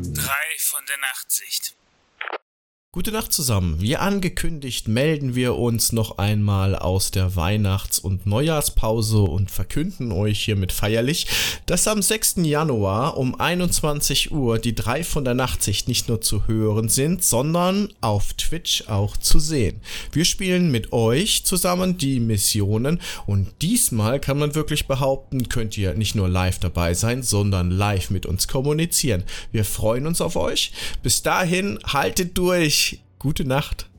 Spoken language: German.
Drei von der Nachtsicht. Gute Nacht zusammen. Wie angekündigt melden wir uns noch einmal aus der Weihnachts- und Neujahrspause und verkünden euch hiermit feierlich, dass am 6. Januar um 21 Uhr die drei von der Nachtsicht nicht nur zu hören sind, sondern auf Twitch auch zu sehen. Wir spielen mit euch zusammen die Missionen und diesmal kann man wirklich behaupten, könnt ihr nicht nur live dabei sein, sondern live mit uns kommunizieren. Wir freuen uns auf euch. Bis dahin, haltet durch. Gute Nacht.